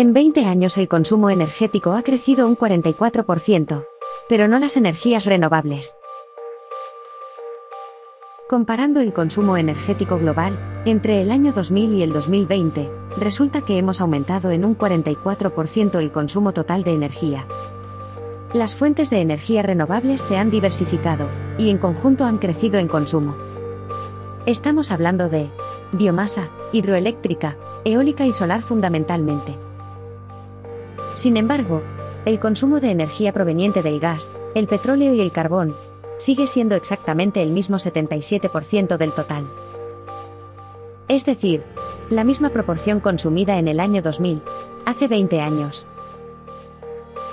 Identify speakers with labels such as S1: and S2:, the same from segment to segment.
S1: En 20 años el consumo energético ha crecido un 44%, pero no las energías renovables. Comparando el consumo energético global, entre el año 2000 y el 2020, resulta que hemos aumentado en un 44% el consumo total de energía. Las fuentes de energía renovables se han diversificado, y en conjunto han crecido en consumo. Estamos hablando de biomasa, hidroeléctrica, eólica y solar fundamentalmente. Sin embargo, el consumo de energía proveniente del gas, el petróleo y el carbón, sigue siendo exactamente el mismo 77% del total. Es decir, la misma proporción consumida en el año 2000, hace 20 años.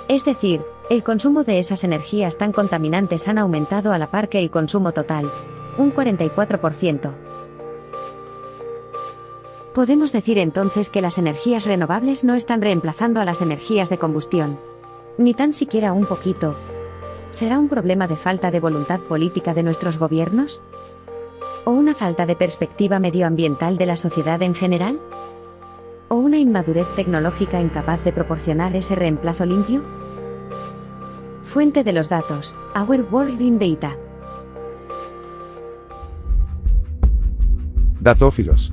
S1: Es decir, el consumo de esas energías tan contaminantes han aumentado a la par que el consumo total, un 44%. Podemos decir entonces que las energías renovables no están reemplazando a las energías de combustión. Ni tan siquiera un poquito. ¿Será un problema de falta de voluntad política de nuestros gobiernos? ¿O una falta de perspectiva medioambiental de la sociedad en general? ¿O una inmadurez tecnológica incapaz de proporcionar ese reemplazo limpio? Fuente de los datos, Our World in Data.
S2: Datófilos.